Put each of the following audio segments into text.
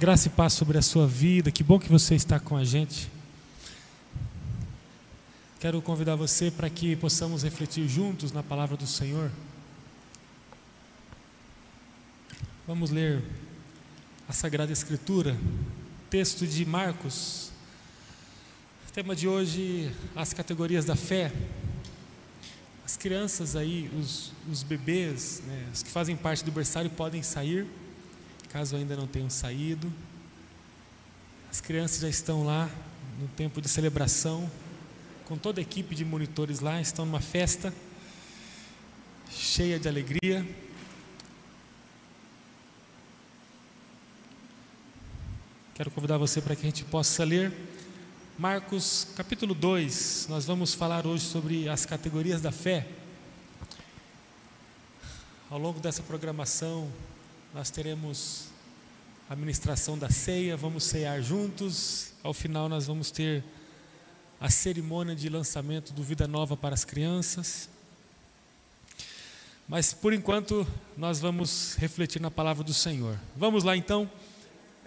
Graça e paz sobre a sua vida. Que bom que você está com a gente. Quero convidar você para que possamos refletir juntos na palavra do Senhor. Vamos ler a Sagrada Escritura, texto de Marcos. O tema de hoje, as categorias da fé. As crianças aí, os, os bebês, né, os que fazem parte do berçário podem sair caso ainda não tenham saído. As crianças já estão lá no tempo de celebração, com toda a equipe de monitores lá, estão numa festa cheia de alegria. Quero convidar você para que a gente possa ler Marcos capítulo 2. Nós vamos falar hoje sobre as categorias da fé. Ao longo dessa programação, nós teremos a ministração da ceia, vamos cear juntos. Ao final, nós vamos ter a cerimônia de lançamento do Vida Nova para as crianças. Mas por enquanto, nós vamos refletir na palavra do Senhor. Vamos lá então,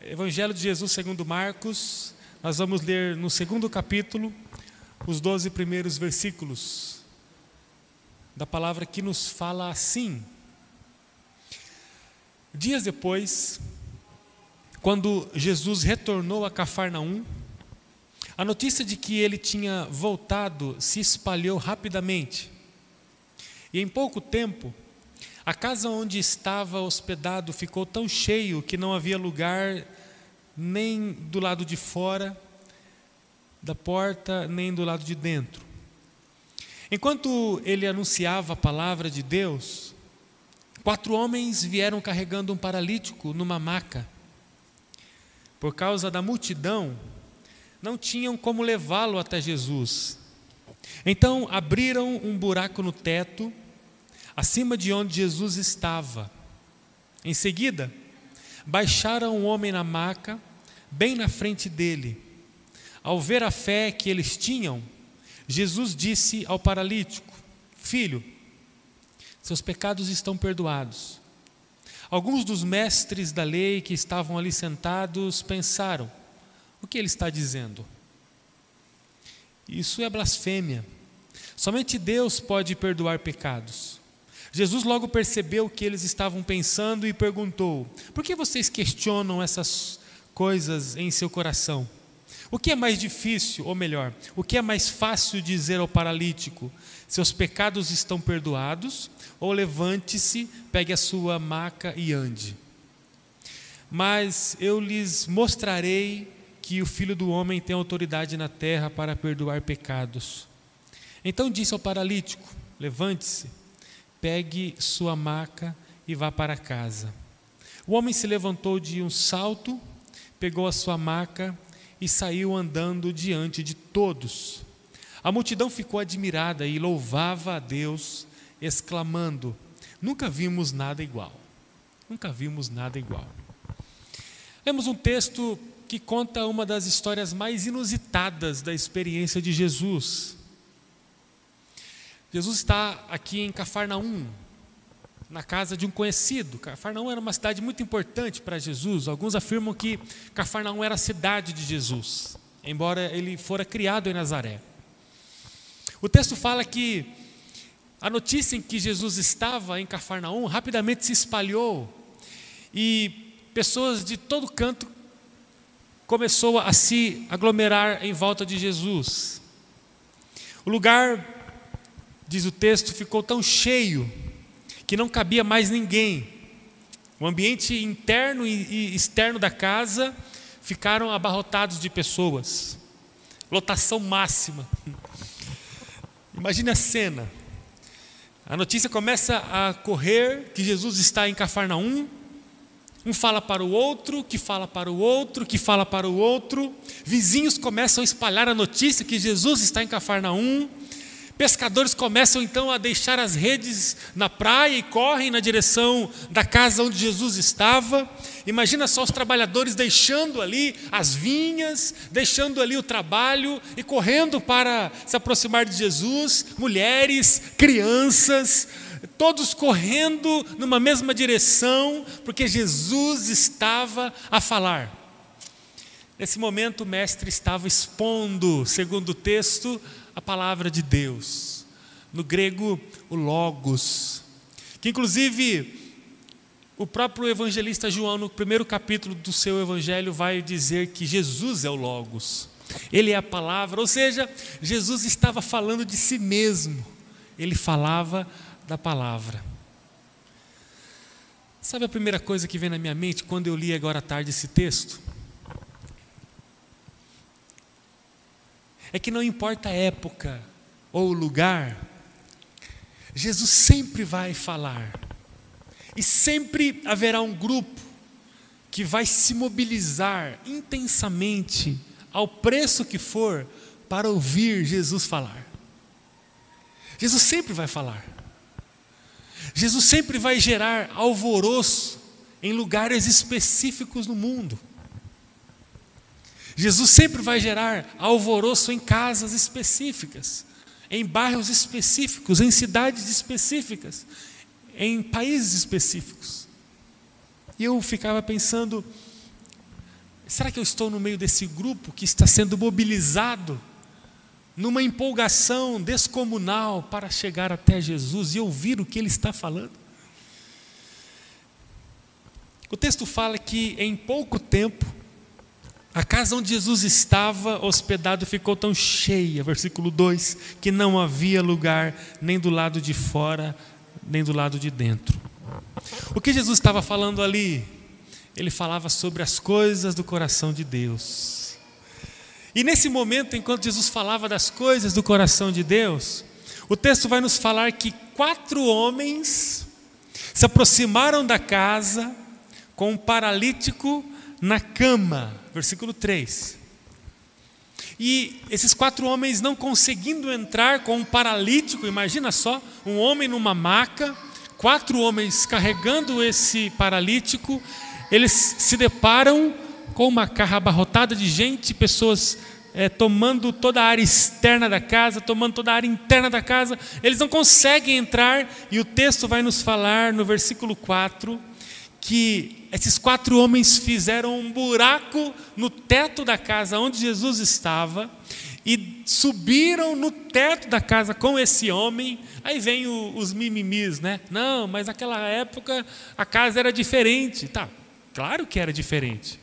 Evangelho de Jesus segundo Marcos, nós vamos ler no segundo capítulo os doze primeiros versículos da palavra que nos fala assim: Dias depois, quando Jesus retornou a Cafarnaum, a notícia de que ele tinha voltado se espalhou rapidamente. E em pouco tempo, a casa onde estava hospedado ficou tão cheio que não havia lugar nem do lado de fora da porta, nem do lado de dentro. Enquanto ele anunciava a palavra de Deus, Quatro homens vieram carregando um paralítico numa maca. Por causa da multidão, não tinham como levá-lo até Jesus. Então abriram um buraco no teto, acima de onde Jesus estava. Em seguida, baixaram o homem na maca, bem na frente dele. Ao ver a fé que eles tinham, Jesus disse ao paralítico: Filho, seus pecados estão perdoados. Alguns dos mestres da lei que estavam ali sentados pensaram: o que ele está dizendo? Isso é blasfêmia. Somente Deus pode perdoar pecados. Jesus logo percebeu o que eles estavam pensando e perguntou: Por que vocês questionam essas coisas em seu coração? O que é mais difícil, ou melhor, o que é mais fácil dizer ao paralítico: Seus pecados estão perdoados, ou levante-se, pegue a sua maca e ande. Mas eu lhes mostrarei que o Filho do Homem tem autoridade na terra para perdoar pecados. Então disse ao paralítico: Levante-se, pegue sua maca e vá para casa. O homem se levantou de um salto, pegou a sua maca e saiu andando diante de todos. A multidão ficou admirada e louvava a Deus exclamando: Nunca vimos nada igual. Nunca vimos nada igual. Temos um texto que conta uma das histórias mais inusitadas da experiência de Jesus. Jesus está aqui em Cafarnaum, na casa de um conhecido. Cafarnaum era uma cidade muito importante para Jesus. Alguns afirmam que Cafarnaum era a cidade de Jesus, embora ele fora criado em Nazaré. O texto fala que a notícia em que Jesus estava em Cafarnaum rapidamente se espalhou e pessoas de todo canto começou a se aglomerar em volta de Jesus. O lugar, diz o texto, ficou tão cheio que não cabia mais ninguém. O ambiente interno e externo da casa ficaram abarrotados de pessoas. Lotação máxima. Imagine a cena a notícia começa a correr que Jesus está em Cafarnaum. Um fala para o outro, que fala para o outro, que fala para o outro. Vizinhos começam a espalhar a notícia que Jesus está em Cafarnaum. Pescadores começam então a deixar as redes na praia e correm na direção da casa onde Jesus estava. Imagina só os trabalhadores deixando ali as vinhas, deixando ali o trabalho e correndo para se aproximar de Jesus. Mulheres, crianças, todos correndo numa mesma direção, porque Jesus estava a falar. Nesse momento, o mestre estava expondo, segundo o texto, a palavra de Deus. No grego, o Logos, que inclusive o próprio evangelista João, no primeiro capítulo do seu evangelho, vai dizer que Jesus é o Logos, ele é a palavra, ou seja, Jesus estava falando de si mesmo, ele falava da palavra. Sabe a primeira coisa que vem na minha mente quando eu li agora à tarde esse texto? É que não importa a época ou o lugar, Jesus sempre vai falar, e sempre haverá um grupo que vai se mobilizar intensamente, ao preço que for, para ouvir Jesus falar. Jesus sempre vai falar. Jesus sempre vai gerar alvoroço em lugares específicos no mundo. Jesus sempre vai gerar alvoroço em casas específicas, em bairros específicos, em cidades específicas, em países específicos. E eu ficava pensando: será que eu estou no meio desse grupo que está sendo mobilizado numa empolgação descomunal para chegar até Jesus e ouvir o que ele está falando? O texto fala que em pouco tempo a casa onde Jesus estava hospedado ficou tão cheia, versículo 2, que não havia lugar nem do lado de fora, nem do lado de dentro. O que Jesus estava falando ali? Ele falava sobre as coisas do coração de Deus. E nesse momento, enquanto Jesus falava das coisas do coração de Deus, o texto vai nos falar que quatro homens se aproximaram da casa com um paralítico na cama, versículo 3. E esses quatro homens não conseguindo entrar com um paralítico, imagina só, um homem numa maca, quatro homens carregando esse paralítico, eles se deparam com uma carra abarrotada de gente, pessoas é, tomando toda a área externa da casa, tomando toda a área interna da casa, eles não conseguem entrar, e o texto vai nos falar no versículo 4 que esses quatro homens fizeram um buraco no teto da casa onde Jesus estava e subiram no teto da casa com esse homem. Aí vem o, os mimimis, né? Não, mas naquela época a casa era diferente. Tá, claro que era diferente.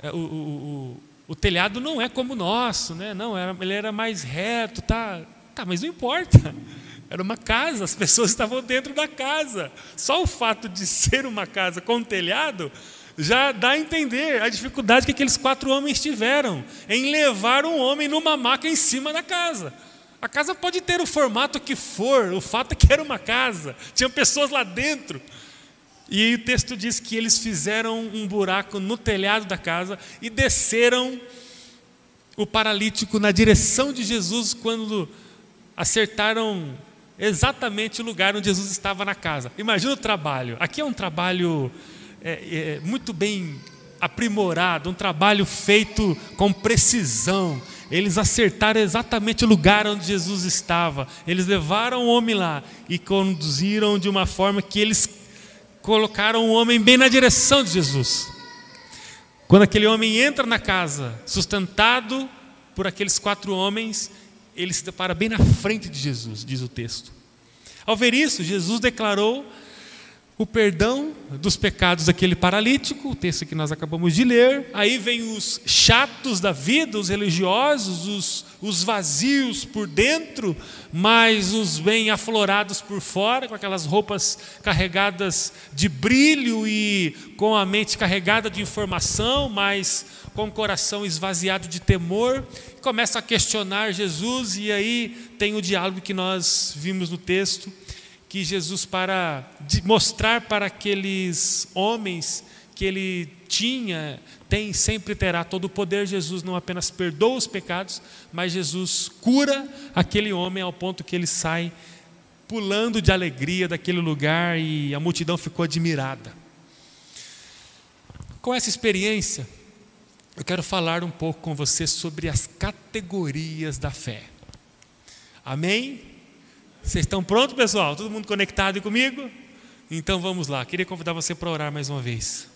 É, o, o, o, telhado não é como o nosso, né? Não, era, ele era mais reto, tá? Tá, mas não importa. Era uma casa, as pessoas estavam dentro da casa. Só o fato de ser uma casa com telhado já dá a entender a dificuldade que aqueles quatro homens tiveram em levar um homem numa maca em cima da casa. A casa pode ter o formato que for, o fato é que era uma casa, tinham pessoas lá dentro. E o texto diz que eles fizeram um buraco no telhado da casa e desceram o paralítico na direção de Jesus quando acertaram exatamente o lugar onde Jesus estava na casa. Imagina o trabalho. Aqui é um trabalho é, é, muito bem aprimorado, um trabalho feito com precisão. Eles acertaram exatamente o lugar onde Jesus estava. Eles levaram o homem lá e conduziram de uma forma que eles colocaram o homem bem na direção de Jesus. Quando aquele homem entra na casa, sustentado por aqueles quatro homens, ele se depara bem na frente de Jesus, diz o texto. Ao ver isso, Jesus declarou o perdão dos pecados daquele paralítico, o texto que nós acabamos de ler. Aí vem os chatos da vida, os religiosos, os, os vazios por dentro, mas os bem aflorados por fora, com aquelas roupas carregadas de brilho e com a mente carregada de informação, mas com o coração esvaziado de temor, começa a questionar Jesus, e aí tem o diálogo que nós vimos no texto, que Jesus, para mostrar para aqueles homens que ele tinha, tem, sempre terá todo o poder, Jesus não apenas perdoa os pecados, mas Jesus cura aquele homem ao ponto que ele sai pulando de alegria daquele lugar e a multidão ficou admirada. Com essa experiência, eu quero falar um pouco com você sobre as categorias da fé. Amém? Vocês estão prontos, pessoal? Todo mundo conectado comigo? Então vamos lá. Queria convidar você para orar mais uma vez.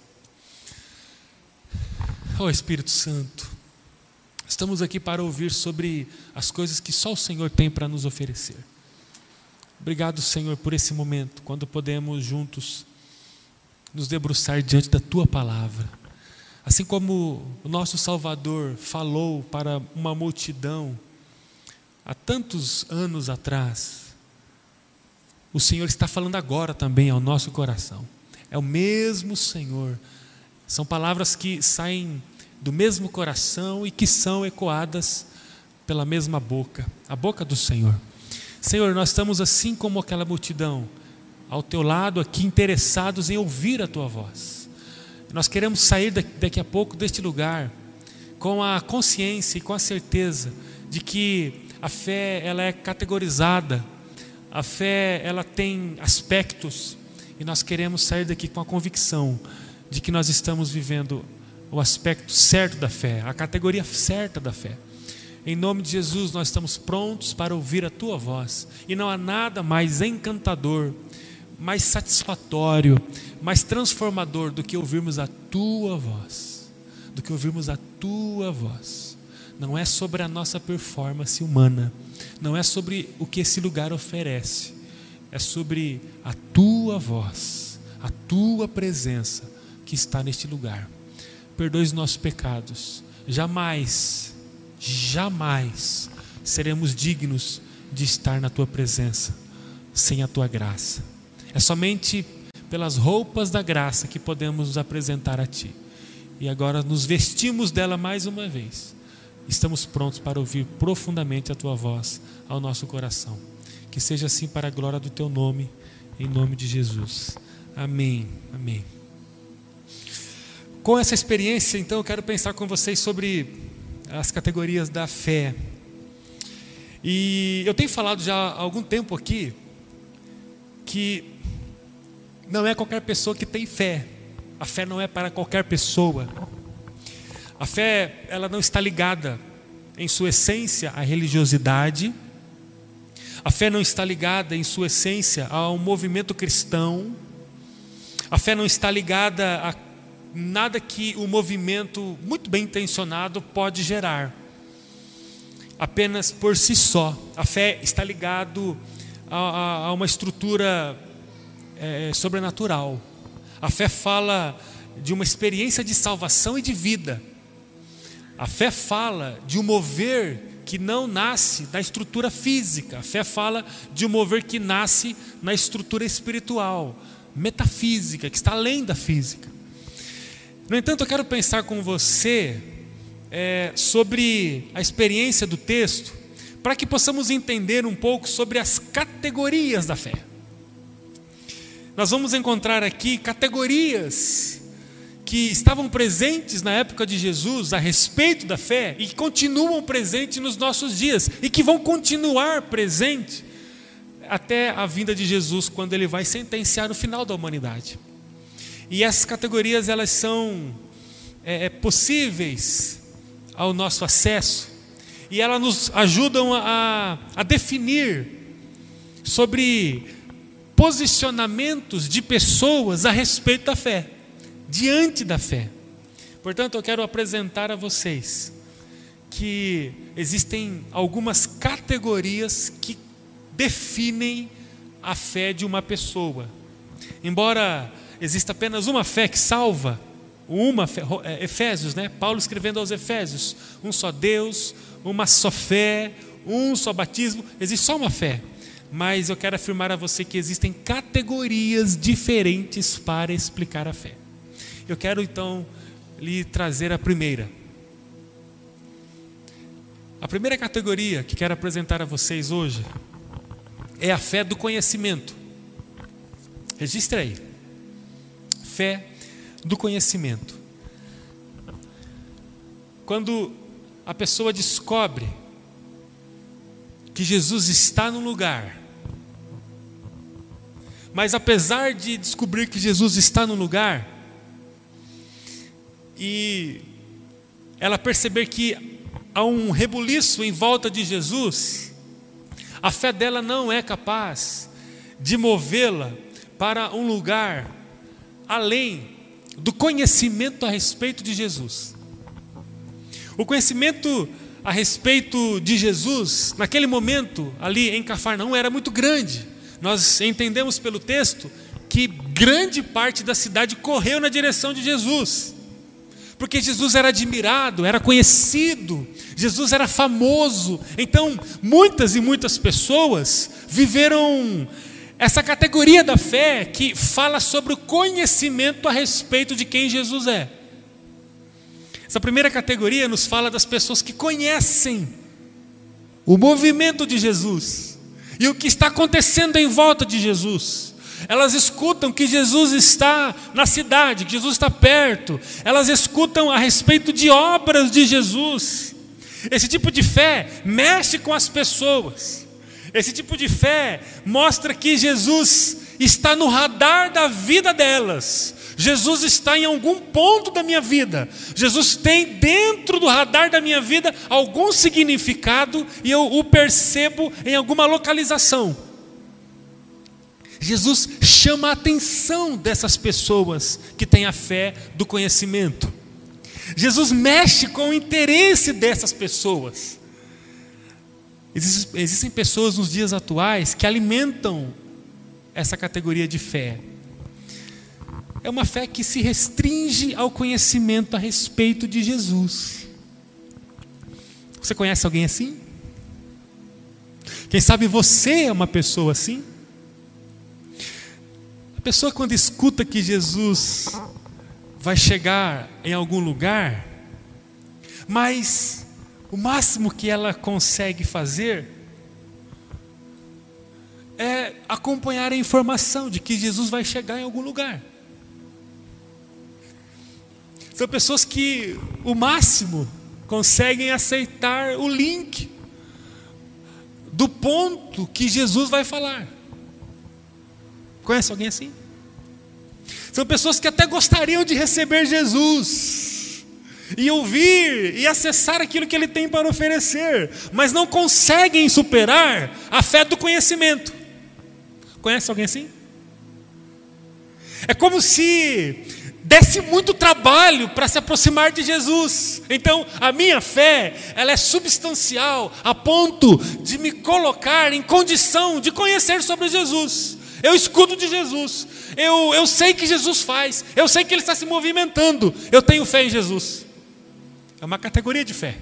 Oh Espírito Santo, estamos aqui para ouvir sobre as coisas que só o Senhor tem para nos oferecer. Obrigado, Senhor, por esse momento, quando podemos juntos nos debruçar diante da tua palavra. Assim como o nosso Salvador falou para uma multidão há tantos anos atrás, o Senhor está falando agora também ao nosso coração. É o mesmo Senhor são palavras que saem do mesmo coração e que são ecoadas pela mesma boca, a boca do Senhor. Senhor, nós estamos assim como aquela multidão, ao teu lado aqui, interessados em ouvir a tua voz. Nós queremos sair daqui a pouco deste lugar com a consciência e com a certeza de que a fé ela é categorizada, a fé ela tem aspectos e nós queremos sair daqui com a convicção de que nós estamos vivendo o aspecto certo da fé, a categoria certa da fé. Em nome de Jesus, nós estamos prontos para ouvir a tua voz, e não há nada mais encantador, mais satisfatório, mais transformador do que ouvirmos a tua voz, do que ouvirmos a tua voz. Não é sobre a nossa performance humana, não é sobre o que esse lugar oferece, é sobre a tua voz, a tua presença que está neste lugar. Perdoe os nossos pecados. Jamais, jamais seremos dignos de estar na tua presença sem a tua graça. É somente pelas roupas da graça que podemos nos apresentar a ti. E agora nos vestimos dela mais uma vez. Estamos prontos para ouvir profundamente a tua voz ao nosso coração. Que seja assim para a glória do teu nome, em nome de Jesus. Amém. Amém. Com essa experiência, então, eu quero pensar com vocês sobre as categorias da fé. E eu tenho falado já há algum tempo aqui que não é qualquer pessoa que tem fé. A fé não é para qualquer pessoa. A fé, ela não está ligada em sua essência à religiosidade. A fé não está ligada em sua essência ao movimento cristão. A fé não está ligada a nada que o movimento muito bem intencionado pode gerar. Apenas por si só. A fé está ligado a, a, a uma estrutura é, sobrenatural. A fé fala de uma experiência de salvação e de vida. A fé fala de um mover que não nasce da estrutura física. A fé fala de um mover que nasce na estrutura espiritual, metafísica, que está além da física. No entanto, eu quero pensar com você é, sobre a experiência do texto, para que possamos entender um pouco sobre as categorias da fé. Nós vamos encontrar aqui categorias que estavam presentes na época de Jesus a respeito da fé e continuam presentes nos nossos dias e que vão continuar presentes até a vinda de Jesus, quando ele vai sentenciar o final da humanidade. E essas categorias elas são é, é, possíveis ao nosso acesso e elas nos ajudam a, a definir sobre posicionamentos de pessoas a respeito da fé, diante da fé. Portanto, eu quero apresentar a vocês que existem algumas categorias que definem a fé de uma pessoa. Embora existe apenas uma fé que salva, uma fé, é, Efésios, né? Paulo escrevendo aos Efésios, um só Deus, uma só fé, um só batismo, existe só uma fé. Mas eu quero afirmar a você que existem categorias diferentes para explicar a fé. Eu quero então lhe trazer a primeira. A primeira categoria que quero apresentar a vocês hoje é a fé do conhecimento. Registre aí fé do conhecimento. Quando a pessoa descobre que Jesus está no lugar, mas apesar de descobrir que Jesus está no lugar, e ela perceber que há um rebuliço em volta de Jesus, a fé dela não é capaz de movê-la para um lugar além do conhecimento a respeito de Jesus. O conhecimento a respeito de Jesus, naquele momento, ali em Cafarnaum, era muito grande. Nós entendemos pelo texto que grande parte da cidade correu na direção de Jesus, porque Jesus era admirado, era conhecido, Jesus era famoso. Então, muitas e muitas pessoas viveram essa categoria da fé que fala sobre o conhecimento a respeito de quem Jesus é. Essa primeira categoria nos fala das pessoas que conhecem o movimento de Jesus e o que está acontecendo em volta de Jesus. Elas escutam que Jesus está na cidade, que Jesus está perto. Elas escutam a respeito de obras de Jesus. Esse tipo de fé mexe com as pessoas. Esse tipo de fé mostra que Jesus está no radar da vida delas. Jesus está em algum ponto da minha vida. Jesus tem dentro do radar da minha vida algum significado e eu o percebo em alguma localização. Jesus chama a atenção dessas pessoas que têm a fé do conhecimento. Jesus mexe com o interesse dessas pessoas. Existem pessoas nos dias atuais que alimentam essa categoria de fé é uma fé que se restringe ao conhecimento a respeito de Jesus. Você conhece alguém assim? Quem sabe você é uma pessoa assim? Pessoa, quando escuta que Jesus vai chegar em algum lugar, mas o máximo que ela consegue fazer é acompanhar a informação de que Jesus vai chegar em algum lugar. São pessoas que, o máximo, conseguem aceitar o link do ponto que Jesus vai falar. Conhece alguém assim? São pessoas que até gostariam de receber Jesus e ouvir e acessar aquilo que ele tem para oferecer, mas não conseguem superar a fé do conhecimento. Conhece alguém assim? É como se desse muito trabalho para se aproximar de Jesus. Então, a minha fé, ela é substancial a ponto de me colocar em condição de conhecer sobre Jesus. Eu escuto de Jesus. Eu, eu sei que Jesus faz. Eu sei que Ele está se movimentando. Eu tenho fé em Jesus. É uma categoria de fé.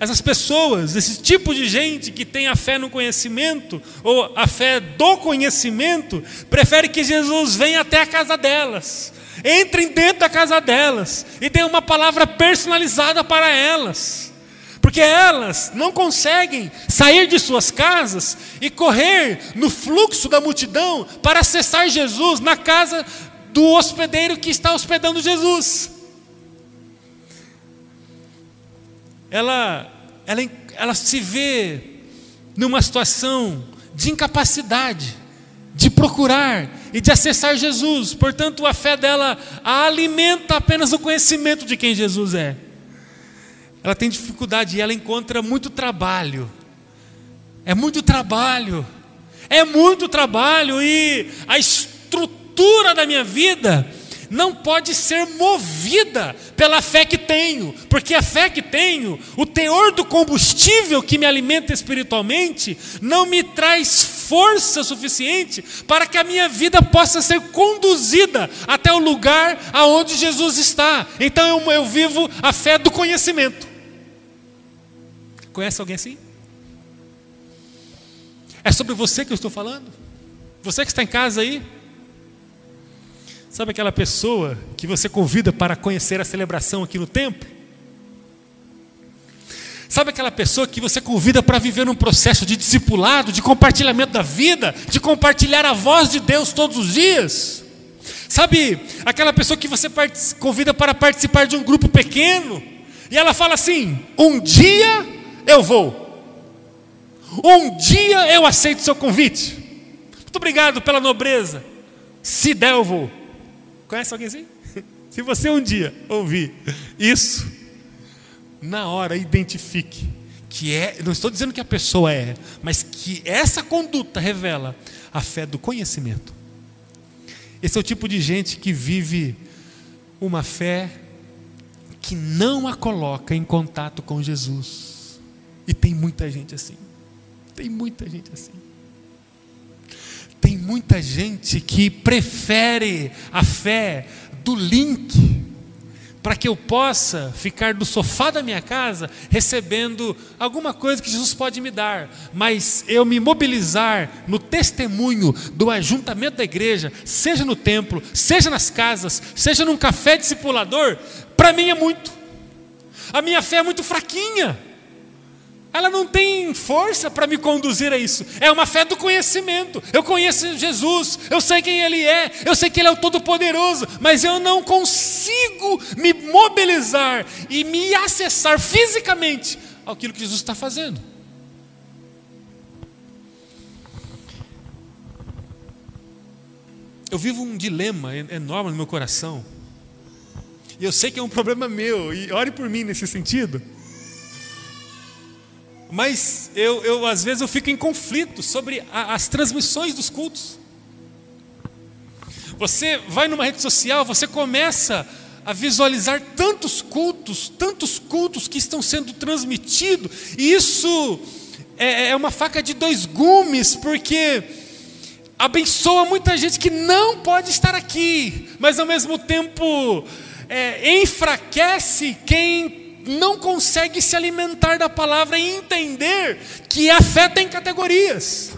Essas pessoas, esse tipo de gente que tem a fé no conhecimento, ou a fé do conhecimento, prefere que Jesus venha até a casa delas, entrem dentro da casa delas e dê uma palavra personalizada para elas. Porque elas não conseguem sair de suas casas e correr no fluxo da multidão para acessar Jesus na casa do hospedeiro que está hospedando Jesus. ela, ela, ela se vê numa situação de incapacidade de procurar e de acessar Jesus. Portanto, a fé dela a alimenta apenas o conhecimento de quem Jesus é. Ela tem dificuldade e ela encontra muito trabalho. É muito trabalho. É muito trabalho e a estrutura da minha vida não pode ser movida pela fé que tenho, porque a fé que tenho, o teor do combustível que me alimenta espiritualmente, não me traz força suficiente para que a minha vida possa ser conduzida até o lugar aonde Jesus está. Então eu, eu vivo a fé do conhecimento. Conhece alguém assim? É sobre você que eu estou falando? Você que está em casa aí? Sabe aquela pessoa que você convida para conhecer a celebração aqui no templo? Sabe aquela pessoa que você convida para viver um processo de discipulado, de compartilhamento da vida, de compartilhar a voz de Deus todos os dias? Sabe aquela pessoa que você convida para participar de um grupo pequeno e ela fala assim: um dia eu vou, um dia eu aceito seu convite. Muito obrigado pela nobreza. Se der, eu vou. Conhece alguém assim? Se você um dia ouvir isso, na hora identifique que é, não estou dizendo que a pessoa é, mas que essa conduta revela a fé do conhecimento. Esse é o tipo de gente que vive uma fé que não a coloca em contato com Jesus. E tem muita gente assim. Tem muita gente assim. Tem muita gente que prefere a fé do link para que eu possa ficar do sofá da minha casa recebendo alguma coisa que Jesus pode me dar, mas eu me mobilizar no testemunho do ajuntamento da igreja, seja no templo, seja nas casas, seja num café discipulador, para mim é muito. A minha fé é muito fraquinha ela não tem força para me conduzir a isso. É uma fé do conhecimento. Eu conheço Jesus, eu sei quem Ele é, eu sei que Ele é o Todo-Poderoso, mas eu não consigo me mobilizar e me acessar fisicamente aquilo que Jesus está fazendo. Eu vivo um dilema enorme no meu coração. E eu sei que é um problema meu, e ore por mim nesse sentido. Mas eu, eu às vezes eu fico em conflito sobre a, as transmissões dos cultos. Você vai numa rede social, você começa a visualizar tantos cultos, tantos cultos que estão sendo transmitidos, e isso é, é uma faca de dois gumes, porque abençoa muita gente que não pode estar aqui, mas ao mesmo tempo é, enfraquece quem não consegue se alimentar da palavra e entender que a fé tem categorias.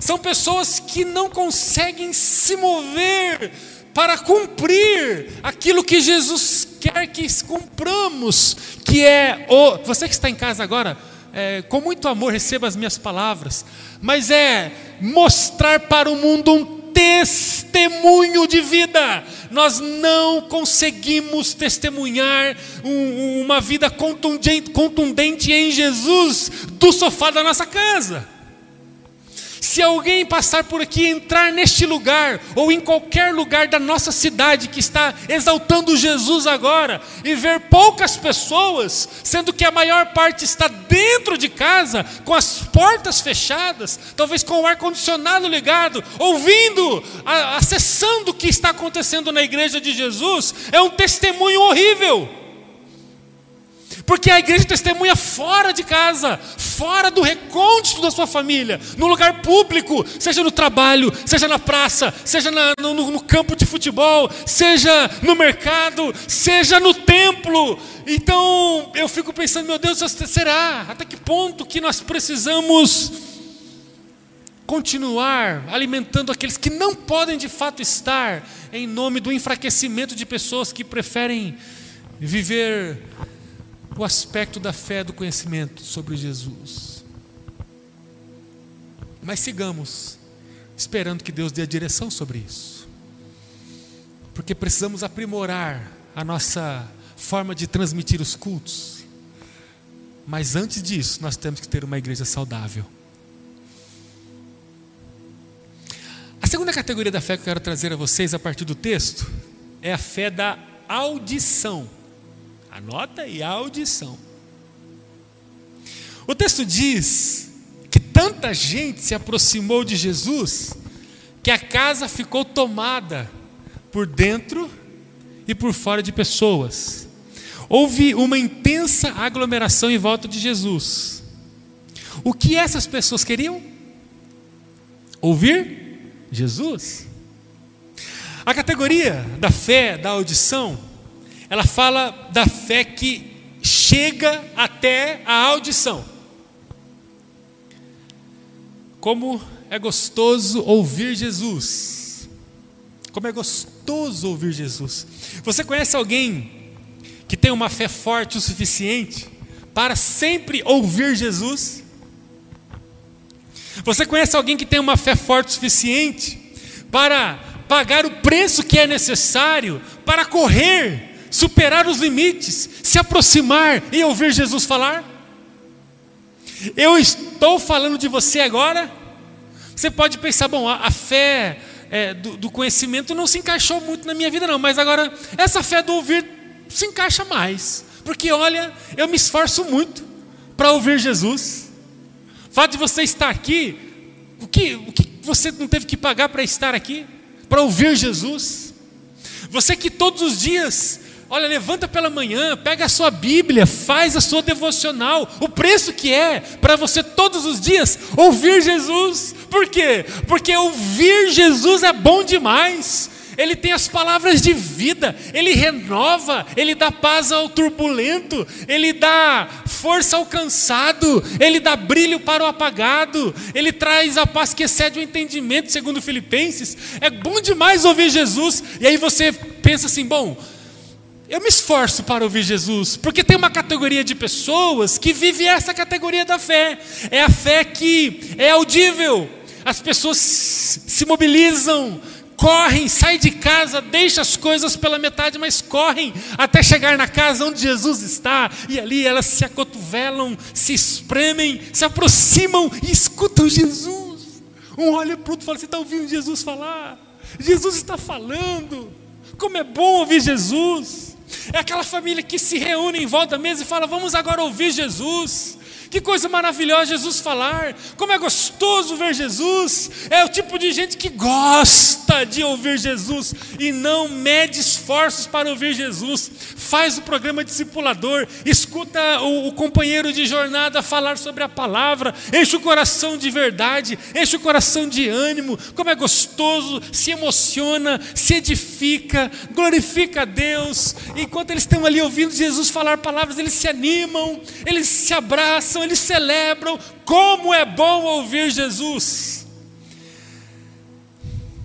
São pessoas que não conseguem se mover para cumprir aquilo que Jesus quer que cumpramos, que é o. Você que está em casa agora, é, com muito amor receba as minhas palavras, mas é mostrar para o mundo um testemunho de vida. Nós não conseguimos testemunhar um, uma vida contundente, contundente em Jesus do sofá da nossa casa. Se alguém passar por aqui, entrar neste lugar, ou em qualquer lugar da nossa cidade que está exaltando Jesus agora, e ver poucas pessoas, sendo que a maior parte está dentro de casa, com as portas fechadas, talvez com o ar-condicionado ligado, ouvindo, acessando o que está acontecendo na igreja de Jesus, é um testemunho horrível. Porque a igreja testemunha fora de casa, fora do recôndito da sua família, no lugar público, seja no trabalho, seja na praça, seja na, no, no campo de futebol, seja no mercado, seja no templo. Então eu fico pensando, meu Deus, será? Até que ponto que nós precisamos continuar alimentando aqueles que não podem de fato estar, em nome do enfraquecimento de pessoas que preferem viver o aspecto da fé do conhecimento sobre Jesus. Mas sigamos esperando que Deus dê a direção sobre isso. Porque precisamos aprimorar a nossa forma de transmitir os cultos. Mas antes disso, nós temos que ter uma igreja saudável. A segunda categoria da fé que eu quero trazer a vocês a partir do texto é a fé da audição. Anota aí a audição. O texto diz que tanta gente se aproximou de Jesus que a casa ficou tomada por dentro e por fora de pessoas. Houve uma intensa aglomeração em volta de Jesus. O que essas pessoas queriam? Ouvir Jesus. A categoria da fé, da audição, ela fala da fé que chega até a audição. Como é gostoso ouvir Jesus. Como é gostoso ouvir Jesus. Você conhece alguém que tem uma fé forte o suficiente para sempre ouvir Jesus? Você conhece alguém que tem uma fé forte o suficiente para pagar o preço que é necessário para correr superar os limites, se aproximar e ouvir Jesus falar? Eu estou falando de você agora? Você pode pensar, bom, a, a fé é, do, do, conhecimento não se encaixou muito na minha vida, não, mas agora essa fé do ouvir se encaixa mais, porque olha, eu me esforço muito para ouvir Jesus. O fato de você estar aqui, o que, o que você não teve que pagar para estar aqui? Para ouvir Jesus? Você que todos os dias Olha, levanta pela manhã, pega a sua Bíblia, faz a sua devocional. O preço que é para você todos os dias ouvir Jesus. Por quê? Porque ouvir Jesus é bom demais. Ele tem as palavras de vida, ele renova, ele dá paz ao turbulento, ele dá força ao cansado, ele dá brilho para o apagado, ele traz a paz que excede o entendimento, segundo Filipenses. É bom demais ouvir Jesus. E aí você pensa assim: bom, eu me esforço para ouvir Jesus, porque tem uma categoria de pessoas que vive essa categoria da fé. É a fé que é audível. As pessoas se mobilizam, correm, saem de casa, deixam as coisas pela metade, mas correm até chegar na casa onde Jesus está, e ali elas se acotovelam, se espremem, se aproximam e escutam Jesus. Um olha para o outro e fala: Você está ouvindo Jesus falar? Jesus está falando. Como é bom ouvir Jesus. É aquela família que se reúne em volta da mesa e fala: Vamos agora ouvir Jesus. Que coisa maravilhosa Jesus falar. Como é gostoso ver Jesus. É o tipo de gente que gosta de ouvir Jesus e não mede esforços para ouvir Jesus. Faz o programa discipulador, escuta o, o companheiro de jornada falar sobre a palavra, enche o coração de verdade, enche o coração de ânimo. Como é gostoso, se emociona, se edifica, glorifica a Deus. Enquanto eles estão ali ouvindo Jesus falar palavras, eles se animam, eles se abraçam eles celebram. Como é bom ouvir Jesus.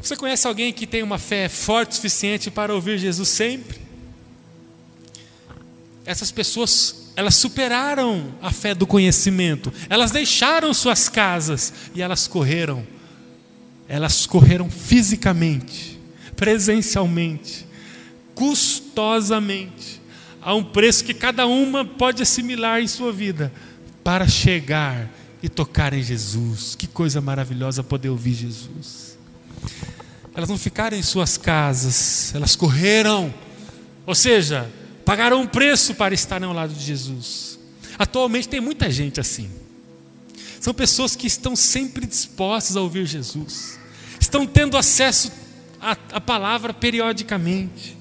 Você conhece alguém que tem uma fé forte o suficiente para ouvir Jesus sempre? Essas pessoas, elas superaram a fé do conhecimento. Elas deixaram suas casas e elas correram. Elas correram fisicamente, presencialmente, custosamente, a um preço que cada uma pode assimilar em sua vida para chegar e tocar em Jesus. Que coisa maravilhosa poder ouvir Jesus. Elas não ficaram em suas casas, elas correram, ou seja, pagaram um preço para estar ao lado de Jesus. Atualmente tem muita gente assim. São pessoas que estão sempre dispostas a ouvir Jesus, estão tendo acesso à, à palavra periodicamente,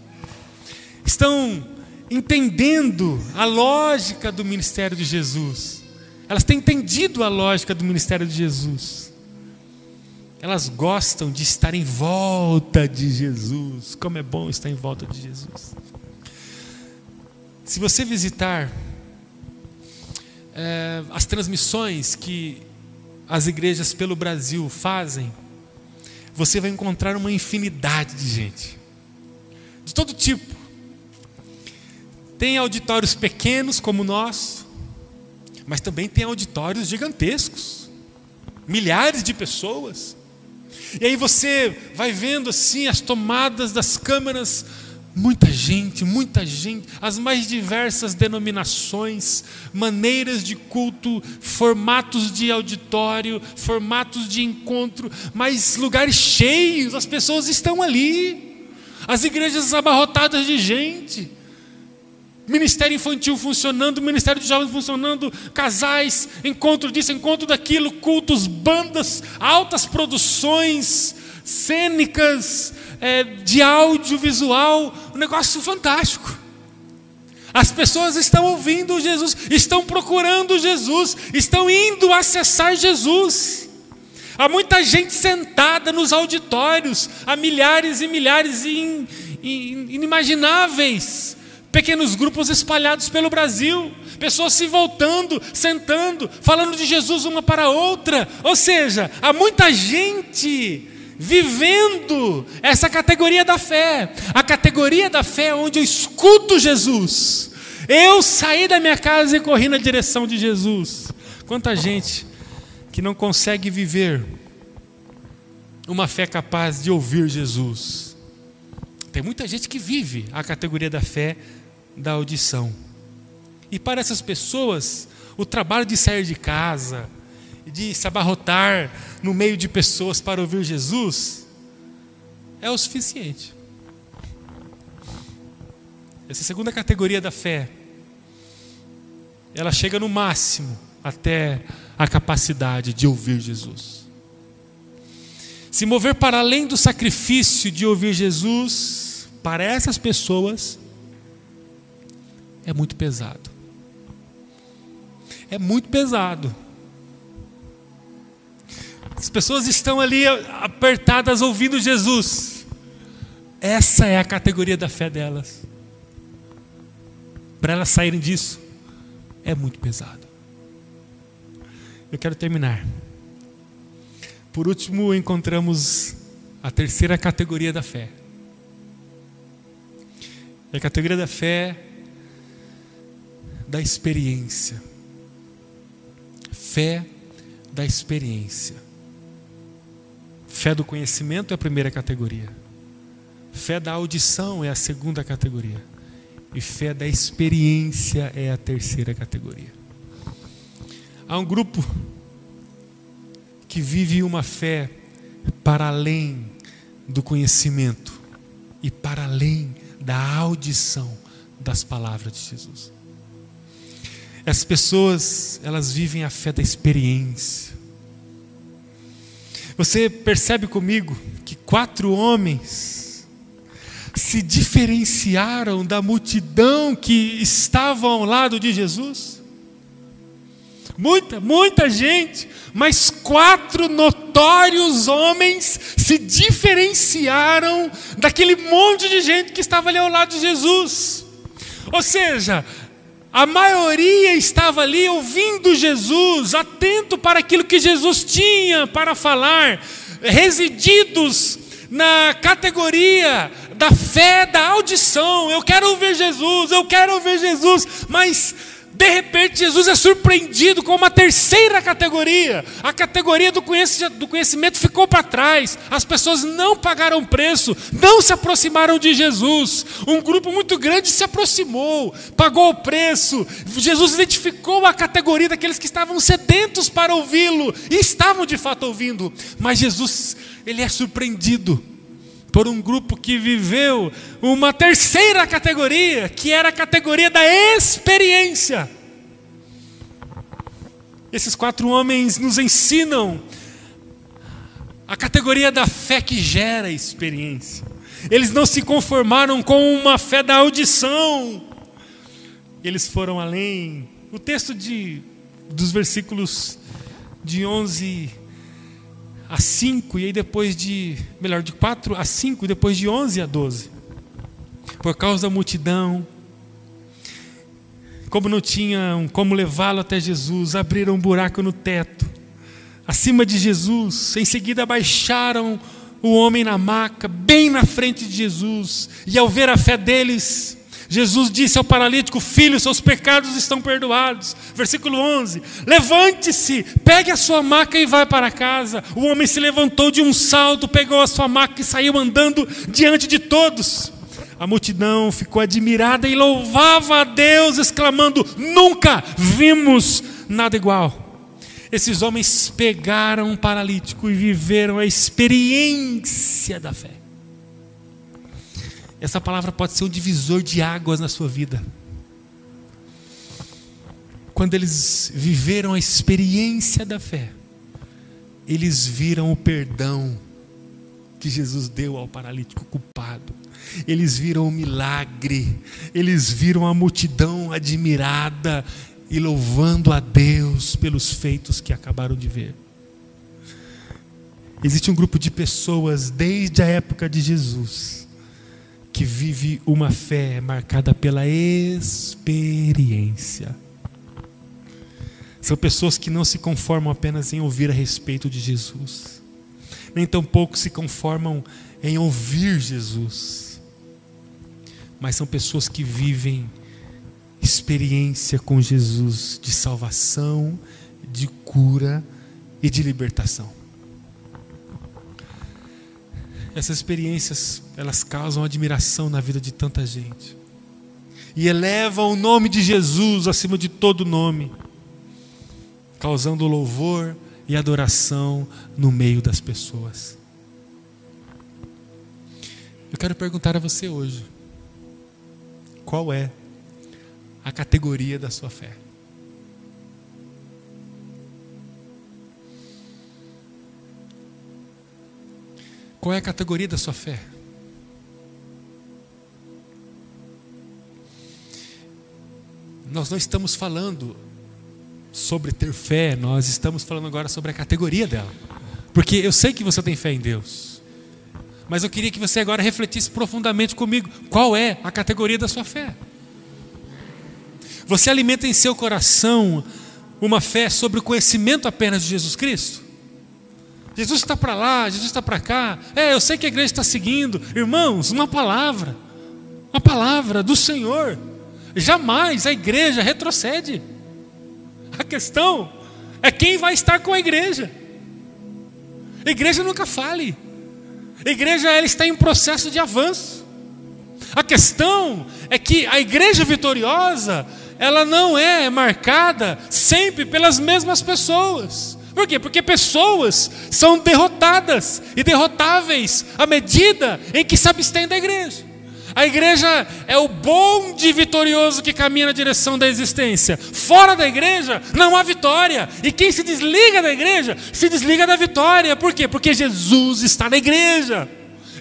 estão entendendo a lógica do ministério de Jesus elas têm entendido a lógica do ministério de Jesus. Elas gostam de estar em volta de Jesus. Como é bom estar em volta de Jesus. Se você visitar é, as transmissões que as igrejas pelo Brasil fazem, você vai encontrar uma infinidade de gente, de todo tipo. Tem auditórios pequenos como nosso, mas também tem auditórios gigantescos milhares de pessoas. E aí você vai vendo assim as tomadas das câmeras, muita gente, muita gente, as mais diversas denominações, maneiras de culto, formatos de auditório, formatos de encontro, mas lugares cheios, as pessoas estão ali, as igrejas abarrotadas de gente. Ministério infantil funcionando, ministério de jovens funcionando, casais, encontro disso, encontro daquilo, cultos, bandas, altas produções cênicas, é, de audiovisual, um negócio fantástico. As pessoas estão ouvindo Jesus, estão procurando Jesus, estão indo acessar Jesus. Há muita gente sentada nos auditórios, há milhares e milhares in, in, inimagináveis pequenos grupos espalhados pelo Brasil, pessoas se voltando, sentando, falando de Jesus uma para a outra. Ou seja, há muita gente vivendo essa categoria da fé, a categoria da fé onde eu escuto Jesus. Eu saí da minha casa e corri na direção de Jesus. Quanta gente que não consegue viver uma fé capaz de ouvir Jesus. Tem muita gente que vive a categoria da fé da audição. E para essas pessoas, o trabalho de sair de casa, de se abarrotar no meio de pessoas para ouvir Jesus, é o suficiente. Essa segunda categoria da fé, ela chega no máximo até a capacidade de ouvir Jesus. Se mover para além do sacrifício de ouvir Jesus, para essas pessoas, é muito pesado. É muito pesado. As pessoas estão ali apertadas ouvindo Jesus. Essa é a categoria da fé delas. Para elas saírem disso, é muito pesado. Eu quero terminar. Por último, encontramos a terceira categoria da fé. A categoria da fé da experiência. Fé da experiência. Fé do conhecimento é a primeira categoria. Fé da audição é a segunda categoria. E fé da experiência é a terceira categoria. Há um grupo que vive uma fé para além do conhecimento e para além da audição das palavras de Jesus. As pessoas, elas vivem a fé da experiência. Você percebe comigo que quatro homens se diferenciaram da multidão que estava ao lado de Jesus? Muita, muita gente, mas quatro notórios homens se diferenciaram daquele monte de gente que estava ali ao lado de Jesus. Ou seja, a maioria estava ali ouvindo Jesus, atento para aquilo que Jesus tinha para falar, resididos na categoria da fé, da audição. Eu quero ouvir Jesus, eu quero ouvir Jesus, mas de repente, Jesus é surpreendido com uma terceira categoria. A categoria do conhecimento ficou para trás. As pessoas não pagaram preço, não se aproximaram de Jesus. Um grupo muito grande se aproximou, pagou o preço. Jesus identificou a categoria daqueles que estavam sedentos para ouvi-lo e estavam de fato ouvindo. Mas Jesus, ele é surpreendido por um grupo que viveu uma terceira categoria, que era a categoria da experiência. Esses quatro homens nos ensinam a categoria da fé que gera experiência. Eles não se conformaram com uma fé da audição, eles foram além. O texto de, dos versículos de 11 a 5, e aí depois de, melhor, de 4 a 5, e depois de 11 a 12. Por causa da multidão, como não tinham como levá-lo até Jesus, abriram um buraco no teto, acima de Jesus, em seguida baixaram o homem na maca, bem na frente de Jesus, e ao ver a fé deles, Jesus disse ao paralítico: Filho, seus pecados estão perdoados. Versículo 11: Levante-se, pegue a sua maca e vá para casa. O homem se levantou de um salto, pegou a sua maca e saiu andando diante de todos. A multidão ficou admirada e louvava a Deus, exclamando: Nunca vimos nada igual. Esses homens pegaram um paralítico e viveram a experiência da fé. Essa palavra pode ser um divisor de águas na sua vida. Quando eles viveram a experiência da fé, eles viram o perdão que Jesus deu ao paralítico culpado. Eles viram o milagre, eles viram a multidão admirada e louvando a Deus pelos feitos que acabaram de ver. Existe um grupo de pessoas desde a época de Jesus que vive uma fé marcada pela experiência. São pessoas que não se conformam apenas em ouvir a respeito de Jesus, nem tampouco se conformam em ouvir Jesus, mas são pessoas que vivem experiência com Jesus de salvação, de cura e de libertação. Essas experiências, elas causam admiração na vida de tanta gente. E elevam o nome de Jesus acima de todo nome, causando louvor e adoração no meio das pessoas. Eu quero perguntar a você hoje: qual é a categoria da sua fé? Qual é a categoria da sua fé? nós não estamos falando sobre ter fé, nós estamos falando agora sobre a categoria dela. Porque eu sei que você tem fé em Deus. Mas eu queria que você agora refletisse profundamente comigo. Qual é a categoria da sua fé? Você alimenta em seu coração uma fé sobre o conhecimento apenas de Jesus Cristo? Jesus está para lá, Jesus está para cá. É, eu sei que a igreja está seguindo. Irmãos, uma palavra. Uma palavra do Senhor. Jamais a igreja retrocede. A questão é quem vai estar com a igreja. A igreja nunca fale. A igreja ela está em processo de avanço. A questão é que a igreja vitoriosa, ela não é marcada sempre pelas mesmas pessoas. Por quê? Porque pessoas são derrotadas e derrotáveis à medida em que se abstêm da igreja. A igreja é o bonde vitorioso que caminha na direção da existência. Fora da igreja não há vitória. E quem se desliga da igreja se desliga da vitória. Por quê? Porque Jesus está na igreja.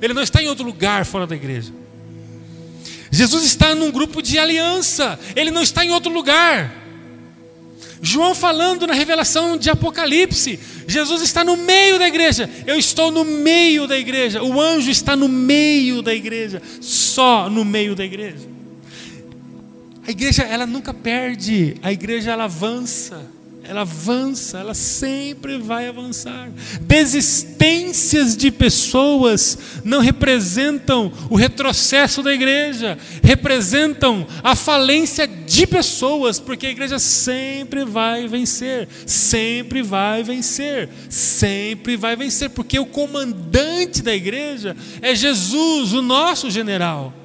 Ele não está em outro lugar fora da igreja. Jesus está num grupo de aliança. Ele não está em outro lugar. João falando na revelação de Apocalipse, Jesus está no meio da igreja. Eu estou no meio da igreja. O anjo está no meio da igreja, só no meio da igreja. A igreja ela nunca perde, a igreja ela avança ela avança, ela sempre vai avançar. Desistências de pessoas não representam o retrocesso da igreja, representam a falência de pessoas, porque a igreja sempre vai vencer, sempre vai vencer, sempre vai vencer, porque o comandante da igreja é Jesus, o nosso general.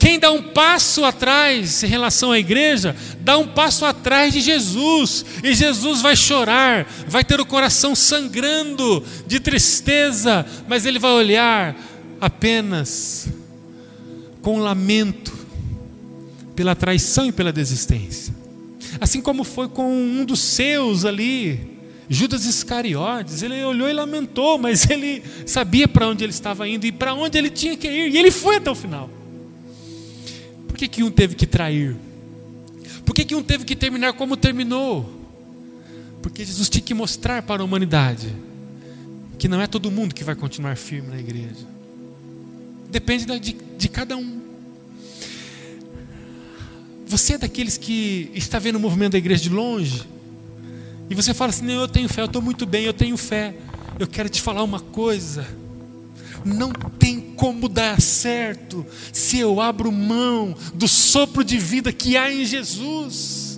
Quem dá um passo atrás em relação à igreja, dá um passo atrás de Jesus, e Jesus vai chorar, vai ter o coração sangrando de tristeza, mas ele vai olhar apenas com lamento pela traição e pela desistência. Assim como foi com um dos seus ali, Judas Iscariotes, ele olhou e lamentou, mas ele sabia para onde ele estava indo e para onde ele tinha que ir, e ele foi até o final que, que um teve que trair? Por que, que um teve que terminar como terminou? Porque Jesus tinha que mostrar para a humanidade que não é todo mundo que vai continuar firme na igreja. Depende de, de cada um. Você é daqueles que está vendo o movimento da igreja de longe? E você fala assim: não, eu tenho fé, eu estou muito bem, eu tenho fé. Eu quero te falar uma coisa. Não tem como dar certo se eu abro mão do sopro de vida que há em Jesus.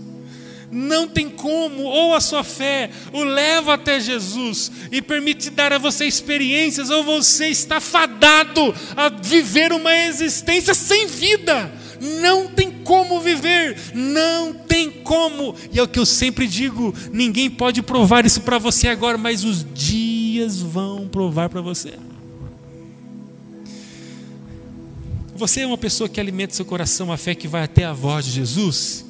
Não tem como, ou a sua fé o leva até Jesus e permite dar a você experiências, ou você está fadado a viver uma existência sem vida. Não tem como viver, não tem como. E é o que eu sempre digo: ninguém pode provar isso para você agora, mas os dias vão provar para você. Você é uma pessoa que alimenta seu coração a fé que vai até a voz de Jesus?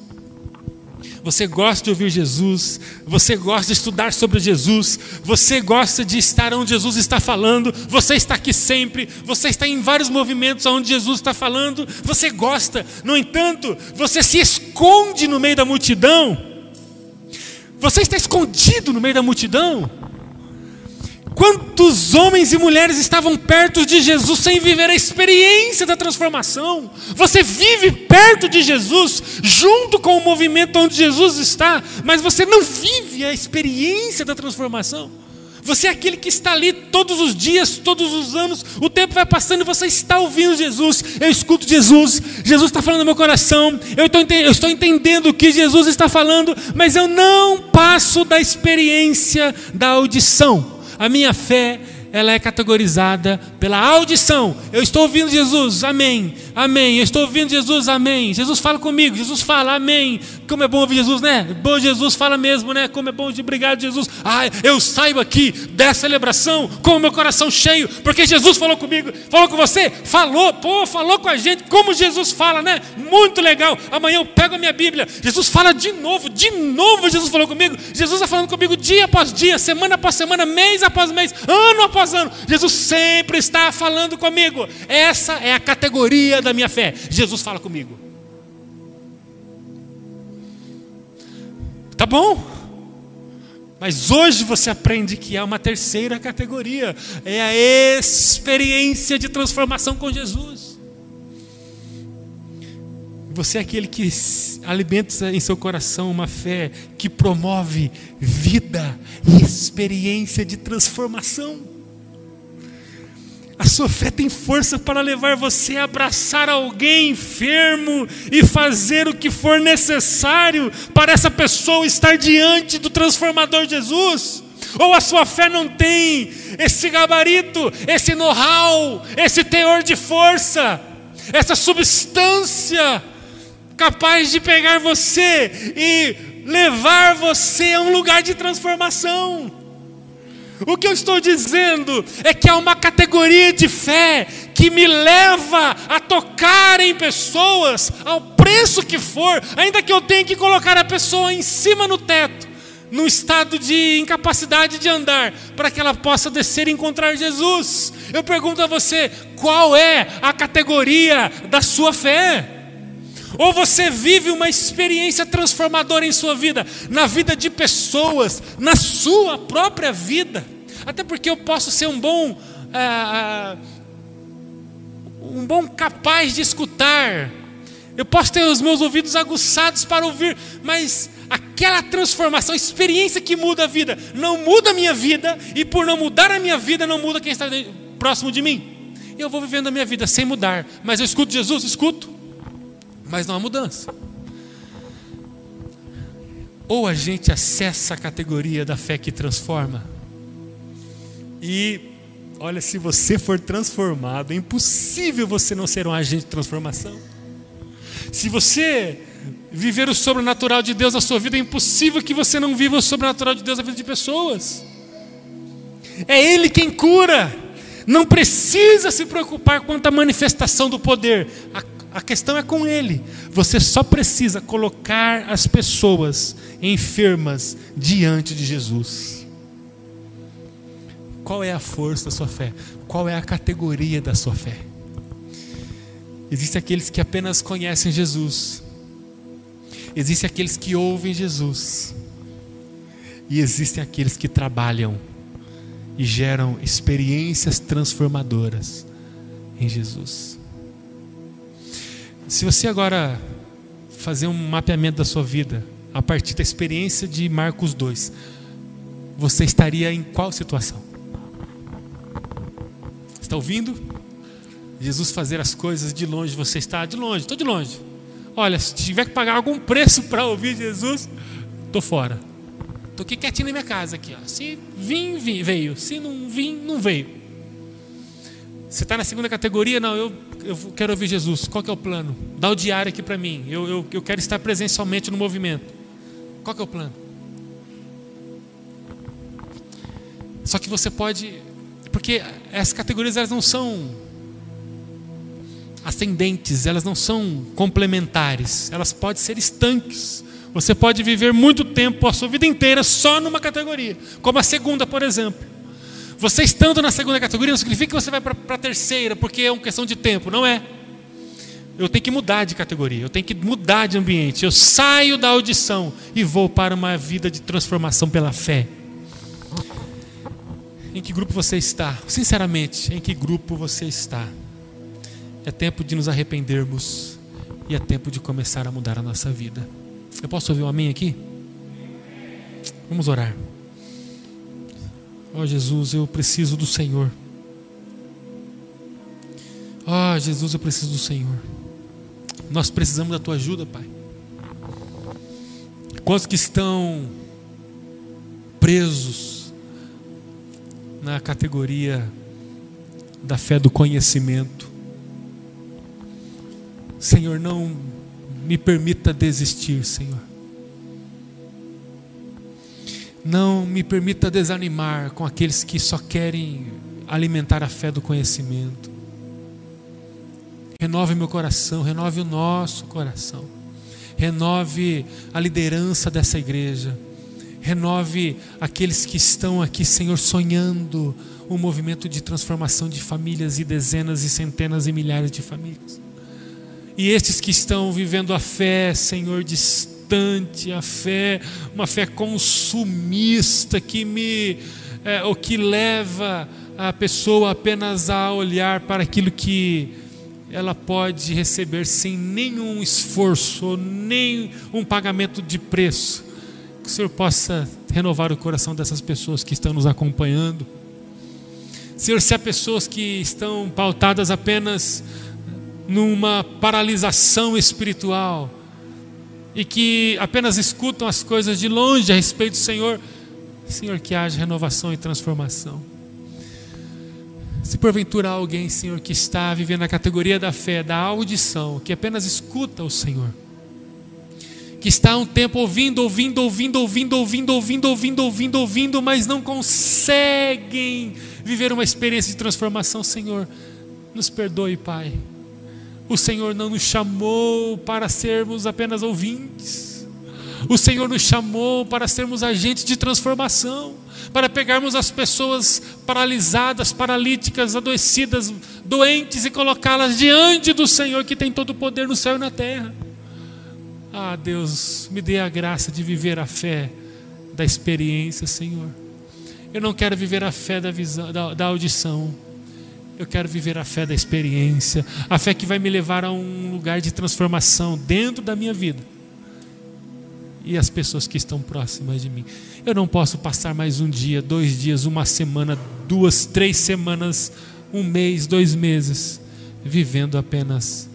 Você gosta de ouvir Jesus, você gosta de estudar sobre Jesus, você gosta de estar onde Jesus está falando, você está aqui sempre, você está em vários movimentos onde Jesus está falando, você gosta, no entanto, você se esconde no meio da multidão, você está escondido no meio da multidão, Quantos homens e mulheres estavam perto de Jesus sem viver a experiência da transformação? Você vive perto de Jesus, junto com o movimento onde Jesus está, mas você não vive a experiência da transformação. Você é aquele que está ali todos os dias, todos os anos, o tempo vai passando e você está ouvindo Jesus. Eu escuto Jesus, Jesus está falando no meu coração, eu estou, eu estou entendendo o que Jesus está falando, mas eu não passo da experiência da audição. A minha fé, ela é categorizada pela audição. Eu estou ouvindo Jesus, amém, amém. Eu estou ouvindo Jesus, amém. Jesus fala comigo, Jesus fala, amém. Como é bom ouvir Jesus, né? Bom Jesus fala mesmo, né? Como é bom de obrigado, Jesus. Ah, eu saio aqui dessa celebração com o meu coração cheio, porque Jesus falou comigo, falou com você, falou, pô, falou com a gente, como Jesus fala, né? Muito legal. Amanhã eu pego a minha Bíblia, Jesus fala de novo, de novo Jesus falou comigo. Jesus está falando comigo dia após dia, semana após semana, mês após mês, ano após ano. Jesus sempre está falando comigo. Essa é a categoria da minha fé. Jesus fala comigo. Tá bom. Mas hoje você aprende que há uma terceira categoria, é a experiência de transformação com Jesus. Você é aquele que alimenta em seu coração uma fé que promove vida e experiência de transformação. A sua fé tem força para levar você a abraçar alguém enfermo e fazer o que for necessário para essa pessoa estar diante do transformador Jesus. Ou a sua fé não tem esse gabarito, esse know-how, esse teor de força, essa substância capaz de pegar você e levar você a um lugar de transformação. O que eu estou dizendo é que há uma categoria de fé que me leva a tocar em pessoas ao preço que for, ainda que eu tenha que colocar a pessoa em cima no teto, num estado de incapacidade de andar, para que ela possa descer e encontrar Jesus. Eu pergunto a você, qual é a categoria da sua fé? Ou você vive uma experiência transformadora em sua vida, na vida de pessoas, na sua própria vida. Até porque eu posso ser um bom, ah, ah, um bom capaz de escutar. Eu posso ter os meus ouvidos aguçados para ouvir, mas aquela transformação, experiência que muda a vida, não muda a minha vida, e por não mudar a minha vida, não muda quem está próximo de mim. Eu vou vivendo a minha vida sem mudar, mas eu escuto Jesus, escuto, mas não há mudança. Ou a gente acessa a categoria da fé que transforma, e olha, se você for transformado, é impossível você não ser um agente de transformação. Se você viver o sobrenatural de Deus na sua vida, é impossível que você não viva o sobrenatural de Deus na vida de pessoas. É Ele quem cura. Não precisa se preocupar quanto à manifestação do poder. A, questão é com Ele. Você só precisa colocar as pessoas enfermas diante de Jesus. Qual é a força da sua fé? Qual é a categoria da sua fé? Existem aqueles que apenas conhecem Jesus. Existem aqueles que ouvem Jesus. E existem aqueles que trabalham e geram experiências transformadoras em Jesus. Se você agora fazer um mapeamento da sua vida a partir da experiência de Marcos 2, você estaria em qual situação? Está ouvindo? Jesus fazer as coisas de longe, você está de longe, estou de longe. Olha, se tiver que pagar algum preço para ouvir Jesus, estou fora. Estou aqui quietinho na minha casa aqui. Ó. Se vim, vim, veio. Se não vim, não veio. Você está na segunda categoria? Não, eu, eu quero ouvir Jesus. Qual que é o plano? Dá o diário aqui para mim. Eu, eu, eu quero estar presencialmente no movimento. Qual que é o plano? Só que você pode porque essas categorias elas não são ascendentes, elas não são complementares, elas podem ser estanques. Você pode viver muito tempo, a sua vida inteira, só numa categoria, como a segunda, por exemplo. Você estando na segunda categoria não significa que você vai para a terceira, porque é uma questão de tempo, não é. Eu tenho que mudar de categoria, eu tenho que mudar de ambiente. Eu saio da audição e vou para uma vida de transformação pela fé. Em que grupo você está? Sinceramente, em que grupo você está? É tempo de nos arrependermos e é tempo de começar a mudar a nossa vida. Eu posso ouvir um amém aqui? Vamos orar. Ó oh, Jesus, eu preciso do Senhor. Ó oh, Jesus, eu preciso do Senhor. Nós precisamos da tua ajuda, Pai. Quantos que estão presos na categoria da fé do conhecimento. Senhor, não me permita desistir, Senhor. Não me permita desanimar com aqueles que só querem alimentar a fé do conhecimento. Renove meu coração, renove o nosso coração. Renove a liderança dessa igreja renove aqueles que estão aqui, Senhor, sonhando um movimento de transformação de famílias e dezenas e centenas e milhares de famílias. E estes que estão vivendo a fé, Senhor, distante, a fé, uma fé consumista que me, é, o que leva a pessoa apenas a olhar para aquilo que ela pode receber sem nenhum esforço, nem um pagamento de preço. Que o Senhor possa renovar o coração dessas pessoas que estão nos acompanhando. Senhor, se há pessoas que estão pautadas apenas numa paralisação espiritual e que apenas escutam as coisas de longe a respeito do Senhor, Senhor, que haja renovação e transformação. Se porventura há alguém, Senhor, que está vivendo a categoria da fé, da audição, que apenas escuta o Senhor, que está um tempo ouvindo, ouvindo, ouvindo, ouvindo, ouvindo, ouvindo, ouvindo, ouvindo, ouvindo, mas não conseguem viver uma experiência de transformação, Senhor, nos perdoe, Pai. O Senhor não nos chamou para sermos apenas ouvintes. O Senhor nos chamou para sermos agentes de transformação, para pegarmos as pessoas paralisadas, paralíticas, adoecidas, doentes e colocá-las diante do Senhor que tem todo o poder no céu e na terra. Ah, Deus, me dê a graça de viver a fé da experiência, Senhor. Eu não quero viver a fé da, visão, da, da audição. Eu quero viver a fé da experiência, a fé que vai me levar a um lugar de transformação dentro da minha vida e as pessoas que estão próximas de mim. Eu não posso passar mais um dia, dois dias, uma semana, duas, três semanas, um mês, dois meses, vivendo apenas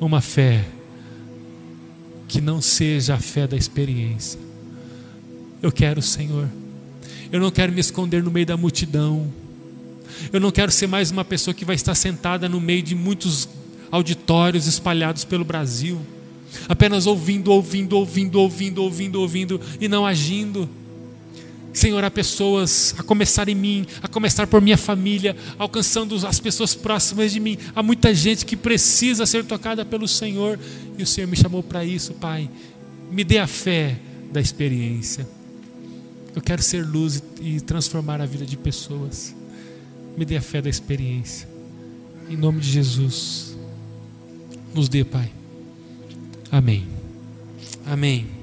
uma fé que não seja a fé da experiência. Eu quero, Senhor. Eu não quero me esconder no meio da multidão. Eu não quero ser mais uma pessoa que vai estar sentada no meio de muitos auditórios espalhados pelo Brasil, apenas ouvindo, ouvindo, ouvindo, ouvindo, ouvindo, ouvindo e não agindo. Senhor, há pessoas, a começar em mim, a começar por minha família, alcançando as pessoas próximas de mim. Há muita gente que precisa ser tocada pelo Senhor e o Senhor me chamou para isso, Pai. Me dê a fé da experiência. Eu quero ser luz e transformar a vida de pessoas. Me dê a fé da experiência. Em nome de Jesus. Nos dê, Pai. Amém. Amém.